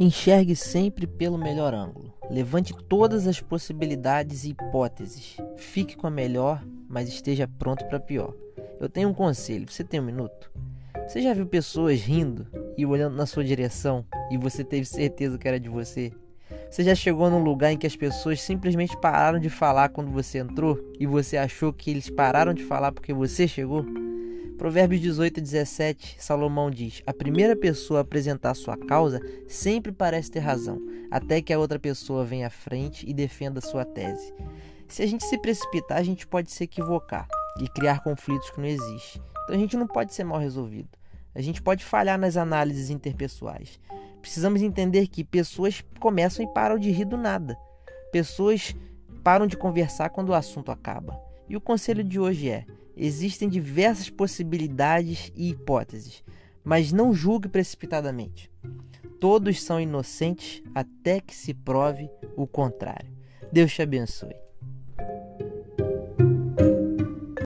Enxergue sempre pelo melhor ângulo. Levante todas as possibilidades e hipóteses. Fique com a melhor, mas esteja pronto para pior. Eu tenho um conselho: você tem um minuto? Você já viu pessoas rindo e olhando na sua direção e você teve certeza que era de você? Você já chegou num lugar em que as pessoas simplesmente pararam de falar quando você entrou e você achou que eles pararam de falar porque você chegou? Provérbios 18 e 17, Salomão diz: A primeira pessoa a apresentar sua causa sempre parece ter razão, até que a outra pessoa venha à frente e defenda sua tese. Se a gente se precipitar, a gente pode se equivocar e criar conflitos que não existem. Então a gente não pode ser mal resolvido. A gente pode falhar nas análises interpessoais. Precisamos entender que pessoas começam e param de rir do nada. Pessoas param de conversar quando o assunto acaba. E o conselho de hoje é: Existem diversas possibilidades e hipóteses, mas não julgue precipitadamente. Todos são inocentes até que se prove o contrário. Deus te abençoe.